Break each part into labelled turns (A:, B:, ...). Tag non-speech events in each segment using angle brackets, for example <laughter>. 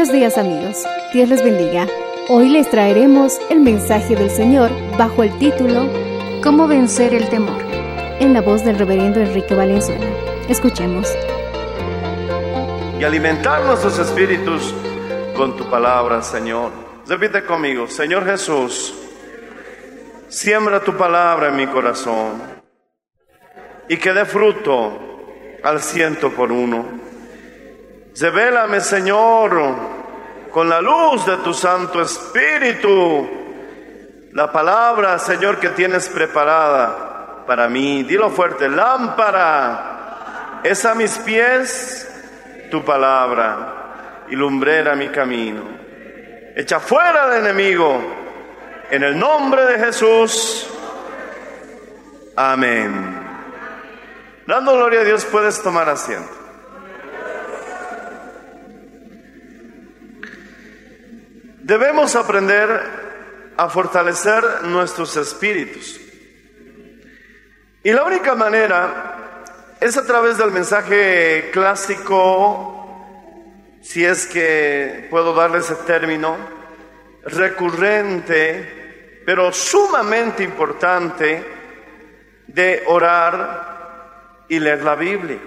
A: Buenos días amigos, Dios les bendiga. Hoy les traeremos el mensaje del Señor bajo el título ¿Cómo vencer el temor? en la voz del reverendo Enrique Valenzuela. Escuchemos.
B: y alimentar nuestros espíritus con tu palabra, Señor. Repite conmigo, Señor Jesús, siembra tu palabra en mi corazón y que dé fruto al ciento por uno. Revélame, Señor, con la luz de tu Santo Espíritu, la palabra, Señor, que tienes preparada para mí. Dilo fuerte, lámpara es a mis pies tu palabra y lumbrera mi camino. Echa fuera al enemigo en el nombre de Jesús. Amén. Dando gloria a Dios, puedes tomar asiento. Debemos aprender a fortalecer nuestros espíritus. Y la única manera es a través del mensaje clásico, si es que puedo darle ese término, recurrente, pero sumamente importante, de orar y leer la Biblia.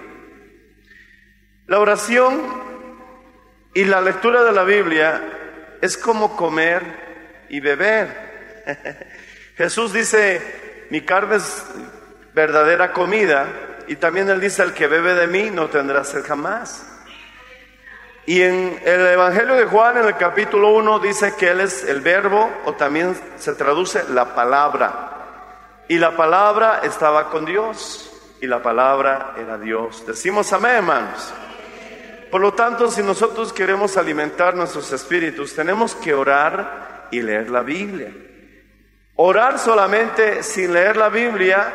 B: La oración y la lectura de la Biblia es como comer y beber. <laughs> Jesús dice, mi carne es verdadera comida, y también él dice, el que bebe de mí no tendrá sed jamás. Y en el Evangelio de Juan, en el capítulo 1, dice que él es el verbo, o también se traduce la palabra. Y la palabra estaba con Dios, y la palabra era Dios. Decimos amén, hermanos. Por lo tanto, si nosotros queremos alimentar nuestros espíritus, tenemos que orar y leer la Biblia. Orar solamente sin leer la Biblia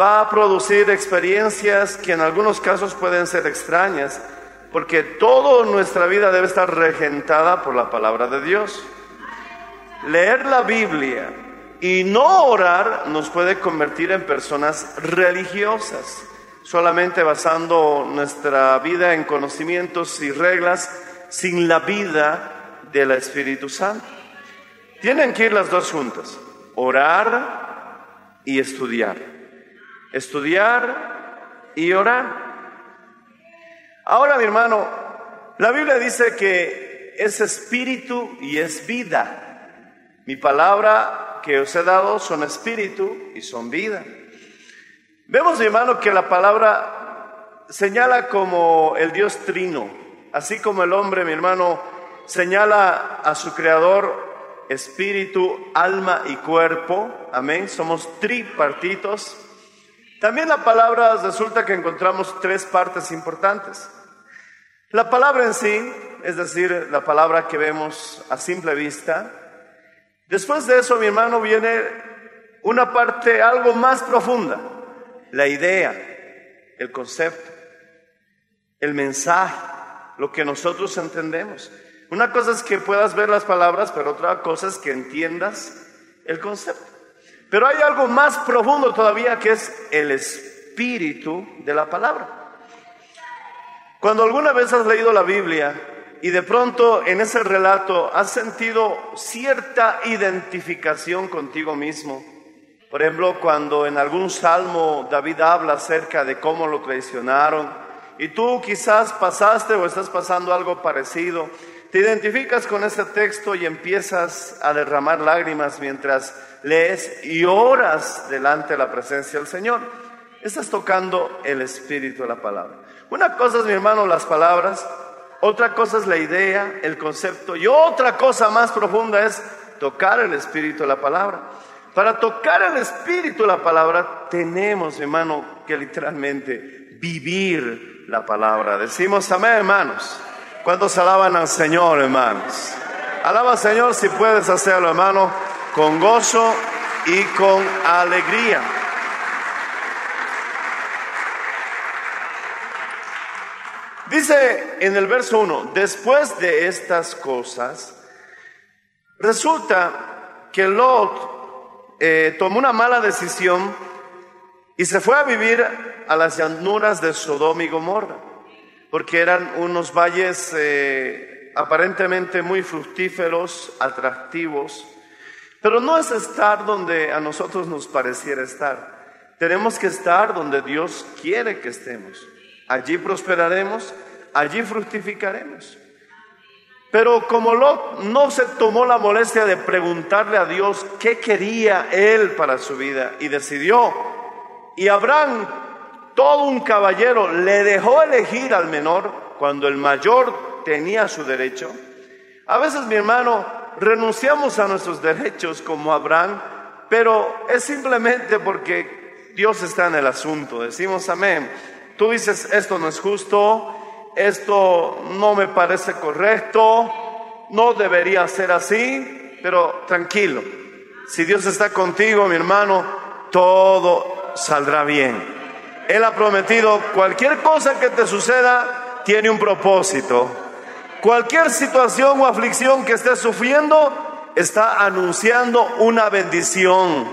B: va a producir experiencias que en algunos casos pueden ser extrañas, porque toda nuestra vida debe estar regentada por la palabra de Dios. Leer la Biblia y no orar nos puede convertir en personas religiosas, solamente basando nuestra vida en conocimientos y reglas sin la vida del Espíritu Santo. Tienen que ir las dos juntas, orar y estudiar. Estudiar y orar. Ahora, mi hermano, la Biblia dice que es espíritu y es vida. Mi palabra que os he dado son espíritu y son vida. Vemos, mi hermano, que la palabra señala como el Dios trino, así como el hombre, mi hermano, señala a su creador espíritu, alma y cuerpo. Amén. Somos tripartitos. También la palabra resulta que encontramos tres partes importantes. La palabra en sí, es decir, la palabra que vemos a simple vista. Después de eso, mi hermano, viene una parte algo más profunda, la idea, el concepto, el mensaje, lo que nosotros entendemos. Una cosa es que puedas ver las palabras, pero otra cosa es que entiendas el concepto. Pero hay algo más profundo todavía que es el espíritu de la palabra. Cuando alguna vez has leído la Biblia y de pronto en ese relato has sentido cierta identificación contigo mismo, por ejemplo, cuando en algún salmo David habla acerca de cómo lo traicionaron y tú quizás pasaste o estás pasando algo parecido, te identificas con ese texto y empiezas a derramar lágrimas mientras lees y oras delante de la presencia del Señor. Estás tocando el espíritu de la palabra. Una cosa es, mi hermano, las palabras, otra cosa es la idea, el concepto y otra cosa más profunda es tocar el espíritu de la palabra. Para tocar el espíritu la palabra tenemos, hermano, que literalmente vivir la palabra. Decimos amén, hermanos. ¿Cuántos alaban al Señor, hermanos? Alaba al Señor si puedes hacerlo, hermano, con gozo y con alegría. Dice en el verso 1, después de estas cosas, resulta que Lot eh, tomó una mala decisión y se fue a vivir a las llanuras de Sodoma y Gomorra, porque eran unos valles eh, aparentemente muy fructíferos, atractivos, pero no es estar donde a nosotros nos pareciera estar. Tenemos que estar donde Dios quiere que estemos. Allí prosperaremos, allí fructificaremos. Pero como Lot no se tomó la molestia de preguntarle a Dios qué quería él para su vida y decidió, y Abraham, todo un caballero, le dejó elegir al menor cuando el mayor tenía su derecho. A veces, mi hermano, renunciamos a nuestros derechos como Abraham, pero es simplemente porque Dios está en el asunto. Decimos amén. Tú dices, esto no es justo, esto no me parece correcto, no debería ser así, pero tranquilo, si Dios está contigo, mi hermano, todo saldrá bien. Él ha prometido, cualquier cosa que te suceda tiene un propósito. Cualquier situación o aflicción que estés sufriendo está anunciando una bendición.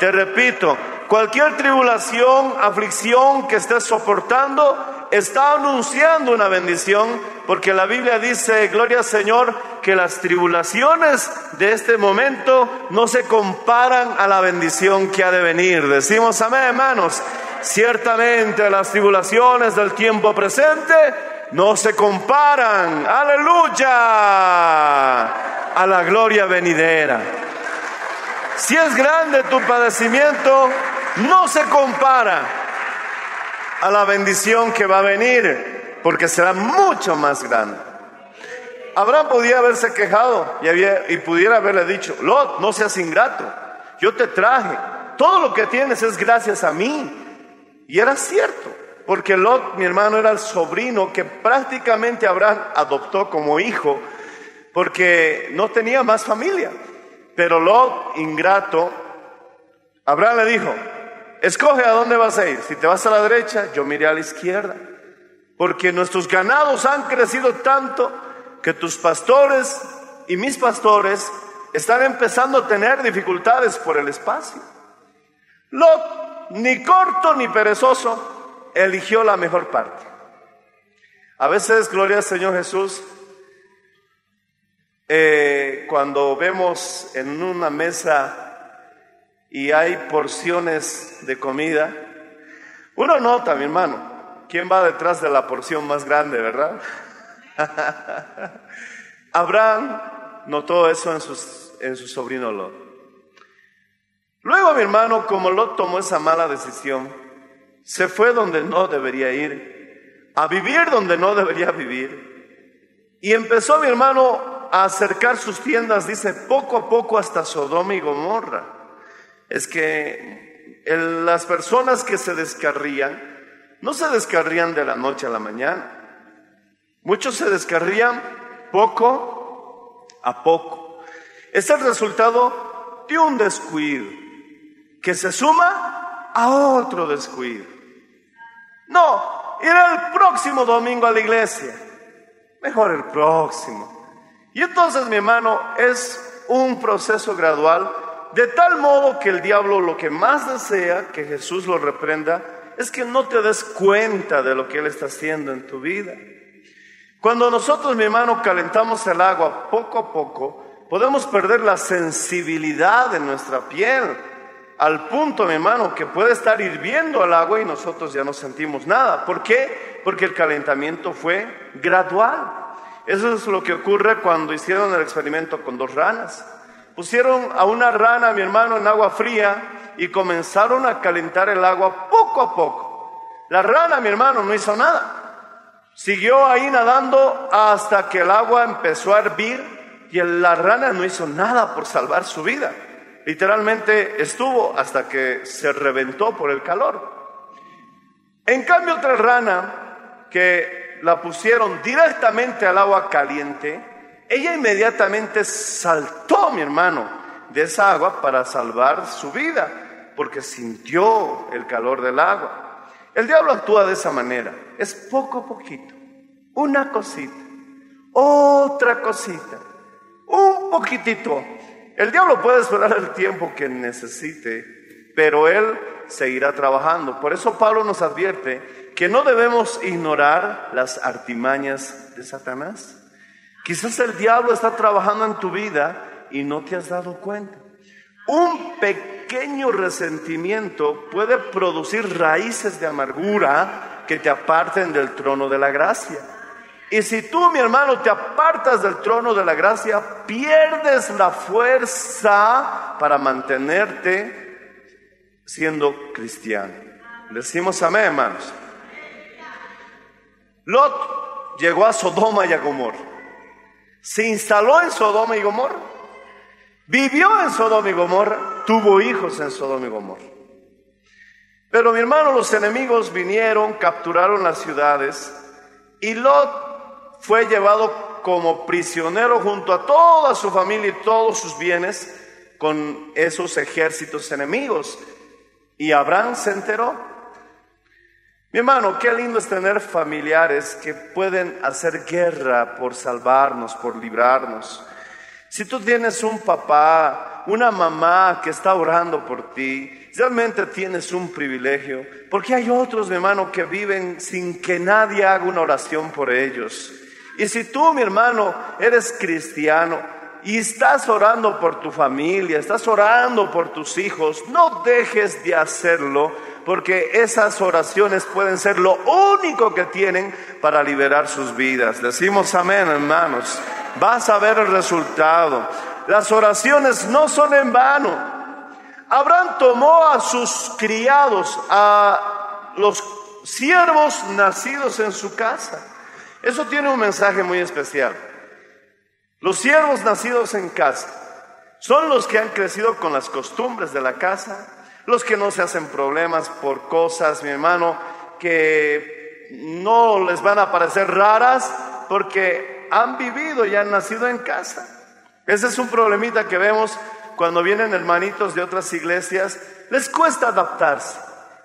B: Te repito, cualquier tribulación, aflicción que estés soportando está anunciando una bendición, porque la Biblia dice, gloria al Señor, que las tribulaciones de este momento no se comparan a la bendición que ha de venir. Decimos amén, hermanos. Ciertamente las tribulaciones del tiempo presente no se comparan, aleluya, a la gloria venidera. Si es grande tu padecimiento, no se compara a la bendición que va a venir, porque será mucho más grande. Abraham podía haberse quejado y, había, y pudiera haberle dicho, Lot, no seas ingrato, yo te traje, todo lo que tienes es gracias a mí. Y era cierto, porque Lot, mi hermano, era el sobrino que prácticamente Abraham adoptó como hijo, porque no tenía más familia. Pero Lot, ingrato, Abraham le dijo, escoge a dónde vas a ir. Si te vas a la derecha, yo miré a la izquierda. Porque nuestros ganados han crecido tanto que tus pastores y mis pastores están empezando a tener dificultades por el espacio. Lot, ni corto ni perezoso, eligió la mejor parte. A veces, gloria al Señor Jesús, eh, cuando vemos en una mesa y hay porciones de comida, uno nota, mi hermano, quién va detrás de la porción más grande, ¿verdad? <laughs> Abraham notó eso en, en su sobrino Lot. Luego, mi hermano, como Lot tomó esa mala decisión, se fue donde no debería ir, a vivir donde no debería vivir, y empezó, mi hermano, a acercar sus tiendas, dice, poco a poco hasta Sodoma y Gomorra. Es que las personas que se descarrían, no se descarrían de la noche a la mañana. Muchos se descarrían poco a poco. Es el resultado de un descuido que se suma a otro descuido. No, ir el próximo domingo a la iglesia. Mejor el próximo. Y entonces, mi hermano, es un proceso gradual De tal modo que el diablo lo que más desea que Jesús lo reprenda es que no te des cuenta de lo que Él está haciendo en tu vida. Cuando nosotros, mi hermano, calentamos el agua poco a poco, podemos perder la sensibilidad de nuestra piel al punto, mi hermano, que puede estar hirviendo el agua y nosotros ya no sentimos nada. ¿Por qué? Porque el calentamiento fue gradual. Eso es lo que ocurre cuando hicieron el experimento con dos ranas. Pusieron a una rana, mi hermano, en agua fría y comenzaron a calentar el agua poco a poco. La rana, mi hermano, no hizo nada. Siguió ahí nadando hasta que el agua empezó a hervir y la rana no hizo nada por salvar su vida. Literalmente estuvo hasta que se reventó por el calor. En cambio, otra rana que la pusieron directamente al agua caliente, ella inmediatamente saltó, mi hermano, de esa agua para salvar su vida, porque sintió el calor del agua. El diablo actúa de esa manera, es poco a poquito, una cosita, otra cosita, un poquitito, el diablo puede esperar el tiempo que necesite, pero él seguirá trabajando. Por eso Pablo nos advierte que no debemos ignorar las artimañas de Satanás. Quizás el diablo está trabajando en tu vida y no te has dado cuenta. Un pequeño resentimiento puede producir raíces de amargura que te aparten del trono de la gracia. Y si tú, mi hermano, te apartas del trono de la gracia, pierdes la fuerza para mantenerte siendo cristiano. Decimos amén, hermanos. Lot llegó a Sodoma y a Gomorra. Se instaló en Sodoma y Gomorra. Vivió en Sodoma y Gomorra. Tuvo hijos en Sodoma y Gomorra. Pero mi hermano, los enemigos vinieron, capturaron las ciudades y Lot fue llevado como prisionero junto a toda su familia y todos sus bienes con esos ejércitos enemigos. Y Abraham se enteró. Mi hermano, qué lindo es tener familiares que pueden hacer guerra por salvarnos, por librarnos. Si tú tienes un papá, una mamá que está orando por ti, realmente tienes un privilegio, porque hay otros, mi hermano, que viven sin que nadie haga una oración por ellos. Y si tú, mi hermano, eres cristiano y estás orando por tu familia, estás orando por tus hijos, no dejes de hacerlo porque esas oraciones pueden ser lo único que tienen para liberar sus vidas. Decimos amén, hermanos. Vas a ver el resultado. Las oraciones no son en vano. Abraham tomó a sus criados, a los siervos nacidos en su casa eso tiene un mensaje muy especial. Los siervos nacidos en casa son los que han crecido con las costumbres de la casa, los que no se hacen problemas por cosas, mi hermano, que no les van a parecer raras porque han vivido y han nacido en casa. Ese es un problemita que vemos cuando vienen hermanitos de otras iglesias, les cuesta adaptarse.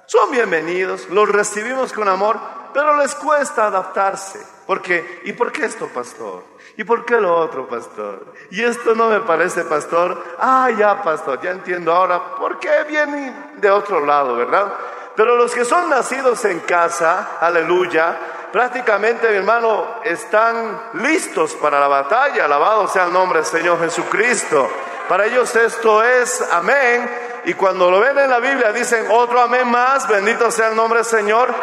B: Son bienvenidos, los recibimos con amor, pero les cuesta adaptarse. ¿Por qué? ¿Y por qué esto, pastor? ¿Y por qué lo otro, pastor? Y esto no me parece, pastor. Ah, ya, pastor, ya entiendo ahora por qué viene de otro lado, ¿verdad? Pero los que son nacidos en casa, aleluya, prácticamente, mi hermano, están listos para la batalla. Alabado sea el nombre del Señor Jesucristo. Para ellos esto es amén. Y cuando lo ven en la Biblia dicen otro amén más, bendito sea el nombre del Señor.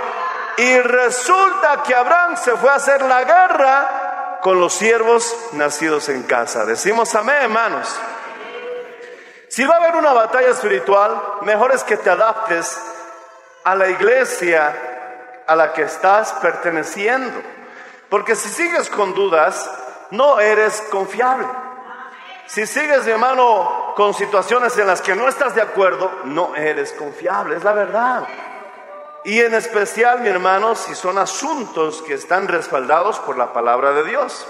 B: Y resulta que Abraham se fue a hacer la guerra con los siervos nacidos en casa. Decimos amén, hermanos. Si va a haber una batalla espiritual, mejor es que te adaptes a la iglesia a la que estás perteneciendo. Porque si sigues con dudas, no eres confiable. Si sigues, mi hermano, con situaciones en las que no estás de acuerdo, no eres confiable, es la verdad. Y en especial, mi hermano, si son asuntos que están respaldados por la palabra de Dios.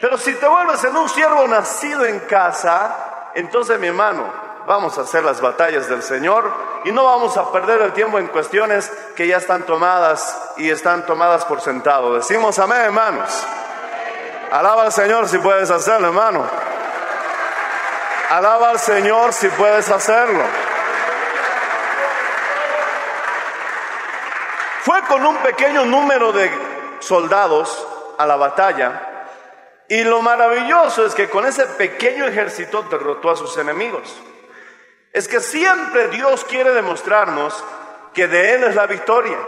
B: Pero si te vuelves en un siervo nacido en casa, entonces, mi hermano, vamos a hacer las batallas del Señor y no vamos a perder el tiempo en cuestiones que ya están tomadas y están tomadas por sentado. Decimos amén, hermanos. Alaba al Señor si puedes hacerlo, hermano. Alaba al Señor si puedes hacerlo. Fue con un pequeño número de soldados a la batalla y lo maravilloso es que con ese pequeño ejército derrotó a sus enemigos. Es que siempre Dios quiere demostrarnos que de Él es la victoria.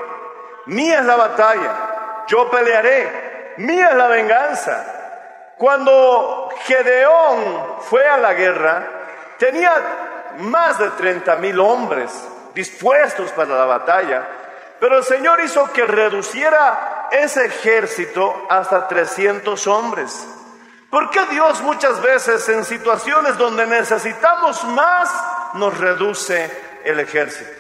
B: Mía es la batalla. Yo pelearé. Mía es la venganza. Cuando Gedeón fue a la guerra, tenía más de 30 mil hombres dispuestos para la batalla. Pero el Señor hizo que reduciera ese ejército hasta 300 hombres. ¿Por qué Dios muchas veces en situaciones donde necesitamos más nos reduce el ejército?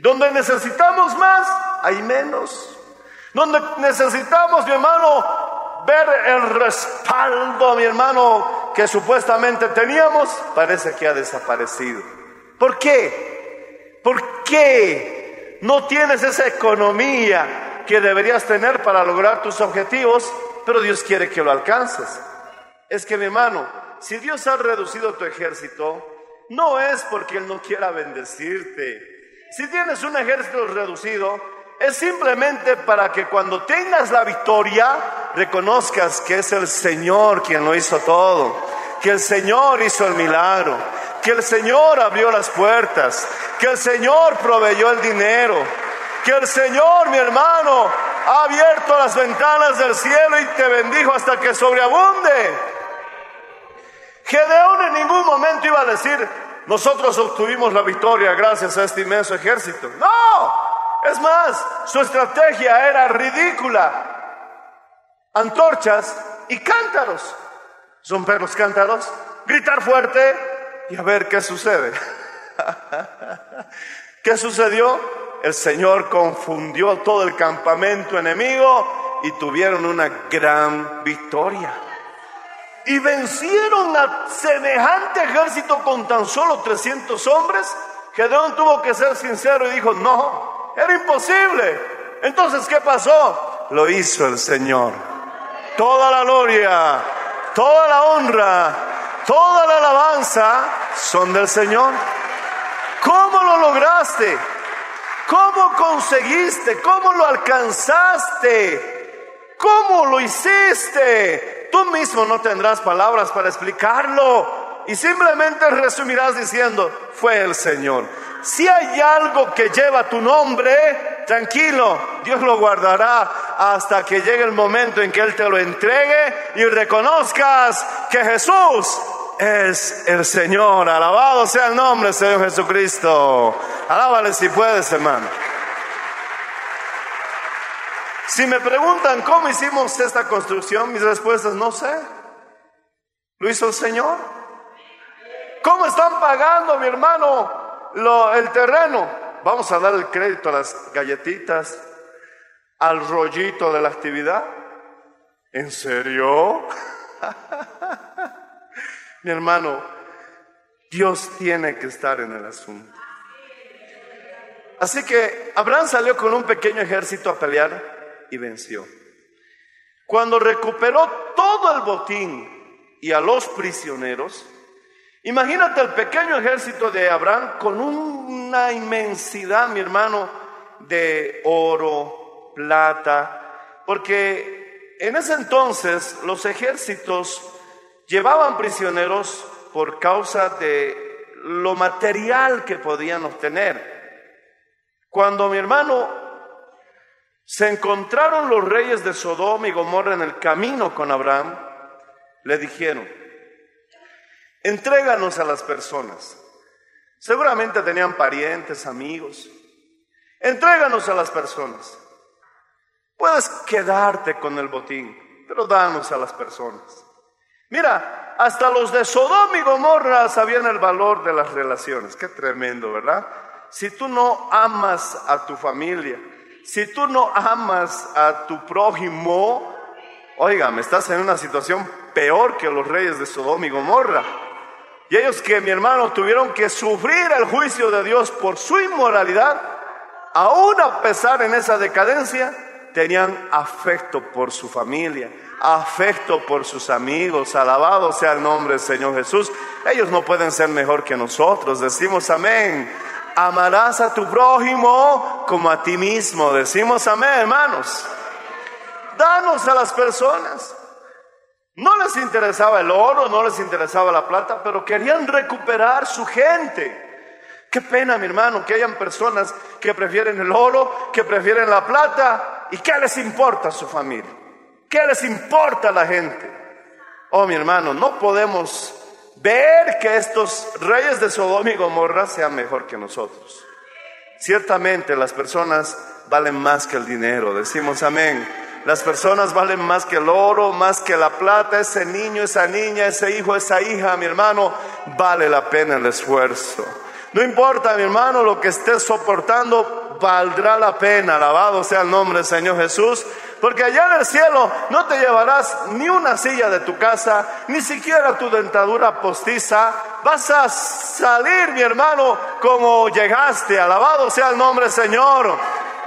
B: Donde necesitamos más, hay menos. Donde necesitamos, mi hermano, ver el respaldo, mi hermano, que supuestamente teníamos, parece que ha desaparecido. ¿Por qué? ¿Por qué no tienes esa economía que deberías tener para lograr tus objetivos, pero Dios quiere que lo alcances? Es que mi hermano, si Dios ha reducido tu ejército, no es porque Él no quiera bendecirte. Si tienes un ejército reducido, es simplemente para que cuando tengas la victoria, reconozcas que es el Señor quien lo hizo todo, que el Señor hizo el milagro, que el Señor abrió las puertas, que el Señor proveyó el dinero, que el Señor, mi hermano, ha abierto las ventanas del cielo y te bendijo hasta que sobreabunde. Gedeón en ningún momento iba a decir, nosotros obtuvimos la victoria gracias a este inmenso ejército. No, es más, su estrategia era ridícula. Antorchas y cántaros. Romper los cántaros, gritar fuerte y a ver qué sucede. <laughs> ¿Qué sucedió? El Señor confundió todo el campamento enemigo y tuvieron una gran victoria y vencieron a semejante ejército con tan solo 300 hombres, Gedeón tuvo que ser sincero y dijo, no, era imposible. Entonces, ¿qué pasó? Lo hizo el Señor. Toda la gloria, toda la honra, toda la alabanza son del Señor. ¿Cómo lo lograste? ¿Cómo conseguiste? ¿Cómo lo alcanzaste? ¿Cómo lo hiciste? tú mismo no tendrás palabras para explicarlo y simplemente resumirás diciendo, fue el Señor. Si hay algo que lleva tu nombre, tranquilo, Dios lo guardará hasta que llegue el momento en que Él te lo entregue y reconozcas que Jesús es el Señor. Alabado sea el nombre, Señor Jesucristo. Alábale si puedes, hermano. Si me preguntan cómo hicimos esta construcción, mis respuestas no sé. ¿Lo hizo el Señor? ¿Cómo están pagando, mi hermano, el terreno? Vamos a dar el crédito a las galletitas, al rollito de la actividad. ¿En serio? <laughs> mi hermano, Dios tiene que estar en el asunto. Así que Abraham salió con un pequeño ejército a pelear y venció. Cuando recuperó todo el botín y a los prisioneros, imagínate el pequeño ejército de Abraham con una inmensidad, mi hermano, de oro, plata, porque en ese entonces los ejércitos llevaban prisioneros por causa de lo material que podían obtener. Cuando mi hermano se encontraron los reyes de Sodoma y Gomorra en el camino con Abraham, le dijeron, entréganos a las personas. Seguramente tenían parientes, amigos. Entréganos a las personas. Puedes quedarte con el botín, pero danos a las personas. Mira, hasta los de Sodoma y Gomorra sabían el valor de las relaciones. Qué tremendo, ¿verdad? Si tú no amas a tu familia, si tú no amas a tu prójimo, oiga, me estás en una situación peor que los reyes de Sodoma y Gomorra. Y ellos que mi hermano tuvieron que sufrir el juicio de Dios por su inmoralidad, aún a pesar en esa decadencia, tenían afecto por su familia, afecto por sus amigos. Alabado sea el nombre del Señor Jesús. Ellos no pueden ser mejor que nosotros. Decimos amén. Amarás a tu prójimo como a ti mismo. Decimos amén, hermanos. Danos a las personas. No les interesaba el oro, no les interesaba la plata, pero querían recuperar su gente. Qué pena, mi hermano, que hayan personas que prefieren el oro, que prefieren la plata, y qué les importa a su familia. ¿Qué les importa a la gente? Oh, mi hermano, no podemos ver que estos reyes de Sodoma y Gomorra sean mejor que nosotros. Ciertamente las personas valen más que el dinero, decimos amén. Las personas valen más que el oro, más que la plata. Ese niño, esa niña, ese hijo, esa hija, mi hermano, vale la pena el esfuerzo. No importa, mi hermano, lo que estés soportando, valdrá la pena. Alabado sea el nombre del Señor Jesús. Porque allá en el cielo no te llevarás ni una silla de tu casa, ni siquiera tu dentadura postiza. Vas a salir, mi hermano, como llegaste. Alabado sea el nombre del Señor.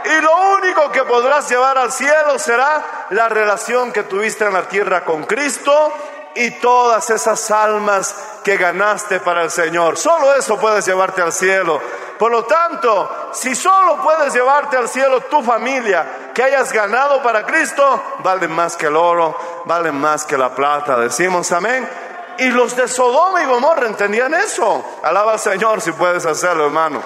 B: Y lo único que podrás llevar al cielo será la relación que tuviste en la tierra con Cristo y todas esas almas que ganaste para el Señor. Solo eso puedes llevarte al cielo. Por lo tanto, si solo puedes llevarte al cielo tu familia que hayas ganado para Cristo, vale más que el oro, vale más que la plata. Decimos amén. Y los de Sodoma y Gomorra entendían eso. Alaba al Señor si puedes hacerlo, hermano.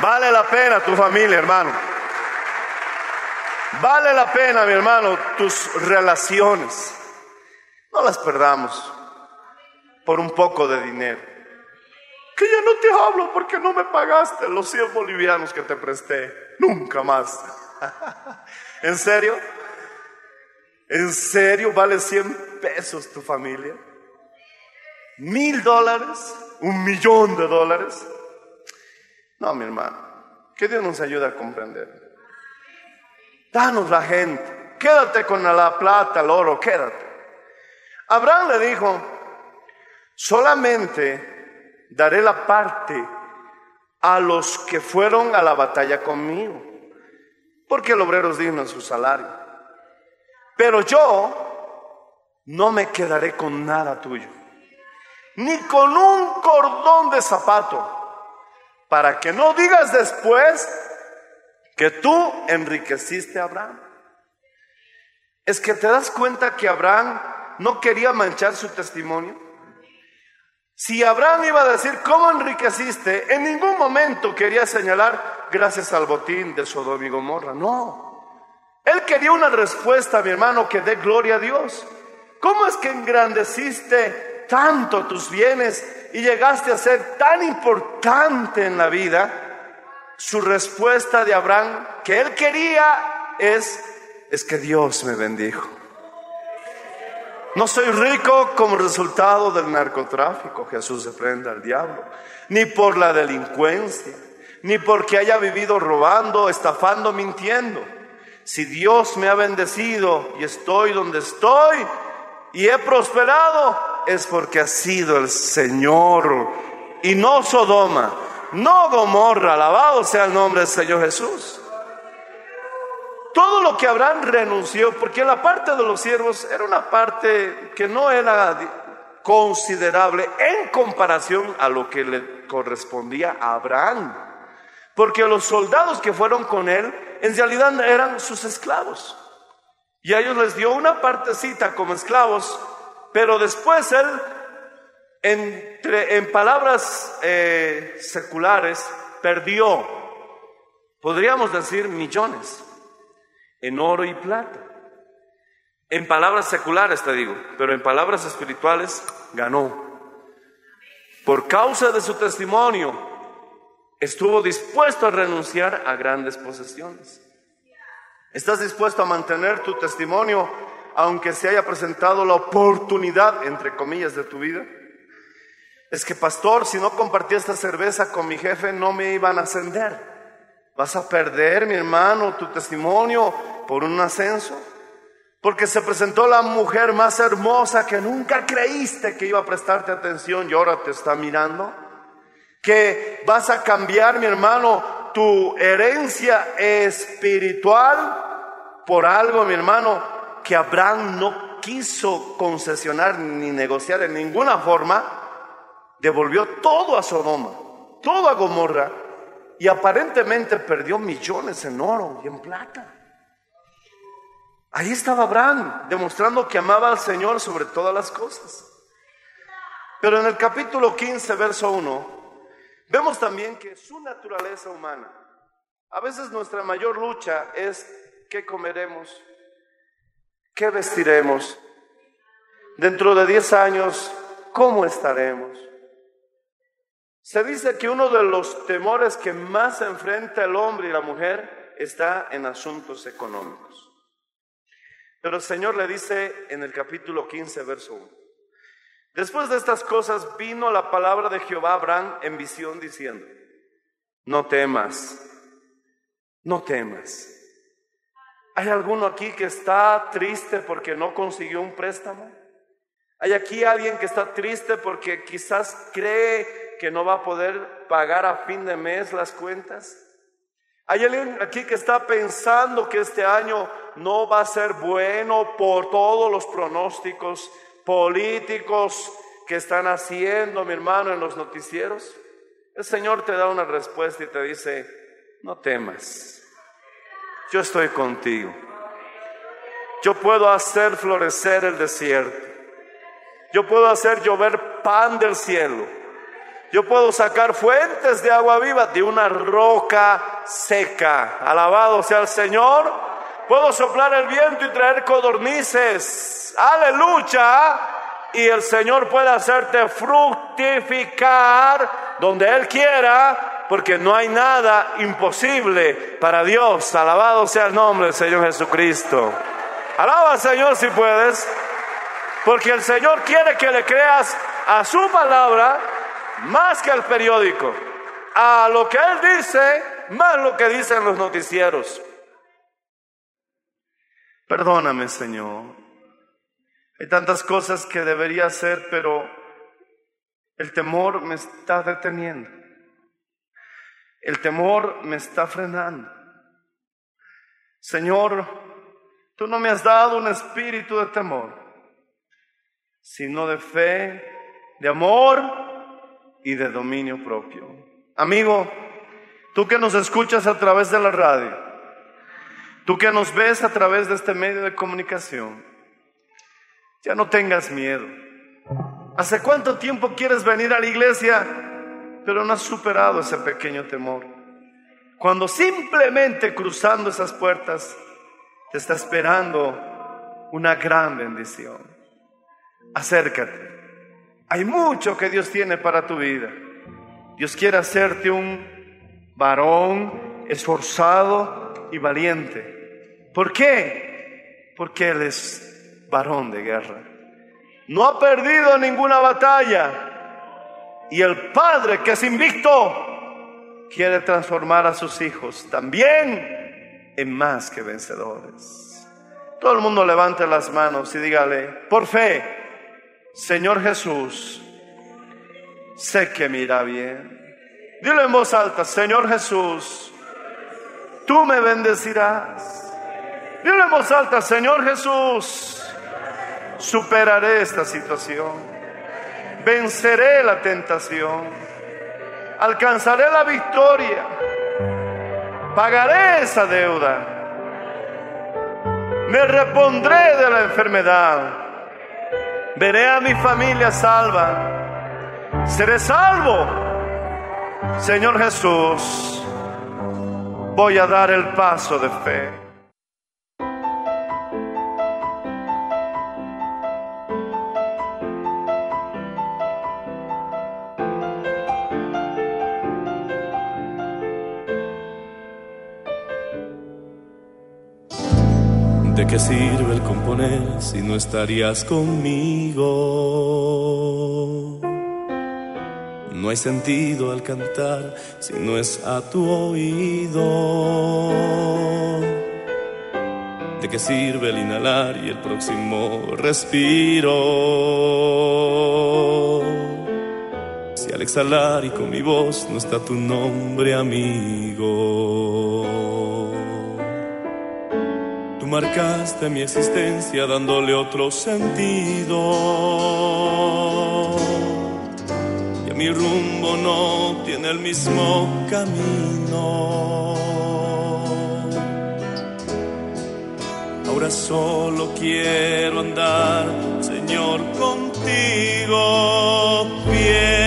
B: Vale la pena tu familia, hermano. Vale la pena, mi hermano, tus relaciones. No las perdamos por un poco de dinero. Que ya no te hablo porque no me pagaste los 100 bolivianos que te presté. Nunca más. <laughs> ¿En serio? ¿En serio vale 100 pesos tu familia? ¿Mil dólares? ¿Un millón de dólares? No, mi hermano. Que Dios nos ayude a comprender. Danos la gente. Quédate con la plata, el oro, quédate. Abraham le dijo, solamente daré la parte a los que fueron a la batalla conmigo, porque el obrero es digno de su salario. Pero yo no me quedaré con nada tuyo, ni con un cordón de zapato, para que no digas después que tú enriqueciste a Abraham. Es que te das cuenta que Abraham no quería manchar su testimonio. Si Abraham iba a decir, ¿cómo enriqueciste? En ningún momento quería señalar, gracias al botín de Sodoma y Gomorra. No. Él quería una respuesta, mi hermano, que dé gloria a Dios. ¿Cómo es que engrandeciste tanto tus bienes y llegaste a ser tan importante en la vida? Su respuesta de Abraham, que él quería, es, es que Dios me bendijo. No soy rico como resultado del narcotráfico, Jesús se prenda al diablo, ni por la delincuencia, ni porque haya vivido robando, estafando, mintiendo. Si Dios me ha bendecido y estoy donde estoy y he prosperado, es porque ha sido el Señor y no Sodoma, no Gomorra, alabado sea el nombre del Señor Jesús. Todo lo que Abraham renunció, porque la parte de los siervos era una parte que no era considerable en comparación a lo que le correspondía a Abraham. Porque los soldados que fueron con él en realidad eran sus esclavos. Y a ellos les dio una partecita como esclavos, pero después él, entre, en palabras eh, seculares, perdió, podríamos decir, millones en oro y plata. En palabras seculares te digo, pero en palabras espirituales ganó. Por causa de su testimonio, estuvo dispuesto a renunciar a grandes posesiones. ¿Estás dispuesto a mantener tu testimonio aunque se haya presentado la oportunidad, entre comillas, de tu vida? Es que, pastor, si no compartí esta cerveza con mi jefe, no me iban a ascender. Vas a perder, mi hermano, tu testimonio por un ascenso. Porque se presentó la mujer más hermosa que nunca creíste que iba a prestarte atención y ahora te está mirando. Que vas a cambiar, mi hermano, tu herencia espiritual por algo, mi hermano, que Abraham no quiso concesionar ni negociar en ninguna forma, devolvió todo a Sodoma, todo a Gomorra, y aparentemente perdió millones en oro y en plata. Ahí estaba Abraham, demostrando que amaba al Señor sobre todas las cosas. Pero en el capítulo 15, verso 1, vemos también que su naturaleza humana, a veces nuestra mayor lucha es qué comeremos, qué vestiremos, dentro de 10 años, cómo estaremos. Se dice que uno de los temores que más enfrenta el hombre y la mujer está en asuntos económicos. Pero el Señor le dice en el capítulo 15, verso 1. Después de estas cosas vino la palabra de Jehová a Abraham en visión diciendo, no temas, no temas. ¿Hay alguno aquí que está triste porque no consiguió un préstamo? ¿Hay aquí alguien que está triste porque quizás cree que no va a poder pagar a fin de mes las cuentas? ¿Hay alguien aquí que está pensando que este año no va a ser bueno por todos los pronósticos políticos que están haciendo, mi hermano, en los noticieros? El Señor te da una respuesta y te dice, no temas, yo estoy contigo. Yo puedo hacer florecer el desierto. Yo puedo hacer llover pan del cielo. Yo puedo sacar fuentes de agua viva de una roca seca. Alabado sea el Señor. Puedo soplar el viento y traer codornices. Aleluya. Y el Señor puede hacerte fructificar donde Él quiera, porque no hay nada imposible para Dios. Alabado sea el nombre del Señor Jesucristo. Alaba al Señor si puedes, porque el Señor quiere que le creas a su palabra más que al periódico, a lo que Él dice, más lo que dicen los noticieros. Perdóname, Señor. Hay tantas cosas que debería hacer, pero el temor me está deteniendo. El temor me está frenando. Señor, tú no me has dado un espíritu de temor, sino de fe, de amor y de dominio propio. Amigo, tú que nos escuchas a través de la radio, tú que nos ves a través de este medio de comunicación, ya no tengas miedo. ¿Hace cuánto tiempo quieres venir a la iglesia, pero no has superado ese pequeño temor? Cuando simplemente cruzando esas puertas te está esperando una gran bendición. Acércate. Hay mucho que Dios tiene para tu vida. Dios quiere hacerte un varón esforzado y valiente. ¿Por qué? Porque Él es varón de guerra. No ha perdido ninguna batalla. Y el Padre que es invicto quiere transformar a sus hijos también en más que vencedores. Todo el mundo levante las manos y dígale, por fe, Señor Jesús, sé que me irá bien. Dile en voz alta, Señor Jesús, tú me bendecirás. Dile en voz alta, Señor Jesús, superaré esta situación, venceré la tentación, alcanzaré la victoria, pagaré esa deuda, me repondré de la enfermedad veré a mi familia salva, seré salvo. Señor Jesús, voy a dar el paso de fe.
C: Qué sirve el componer si no estarías conmigo? No hay sentido al cantar si no es a tu oído. ¿De qué sirve el inhalar y el próximo respiro? Si
B: al exhalar y con mi voz no está tu nombre, amigo. Tú marcaste mi existencia dándole otro sentido. Y a mi rumbo no tiene el mismo camino. Ahora solo quiero andar, Señor, contigo, fiel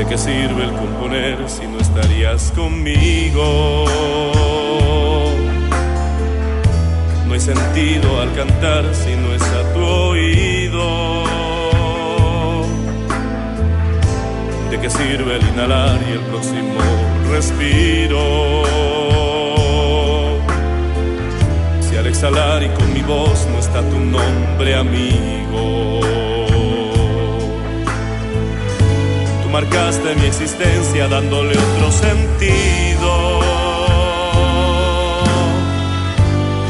B: ¿De qué sirve el componer si no estarías conmigo? No hay sentido al cantar si no es a tu oído. ¿De qué sirve el inhalar y el próximo respiro? Si al exhalar y con mi voz no está tu nombre, amigo. Marcaste mi existencia dándole otro sentido.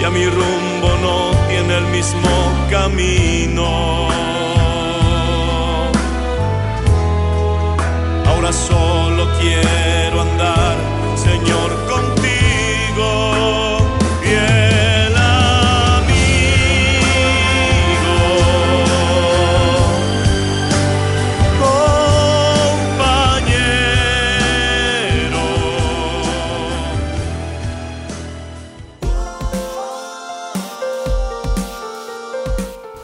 B: Y a mi rumbo no tiene el mismo camino. Ahora solo quiero andar, Señor, contigo.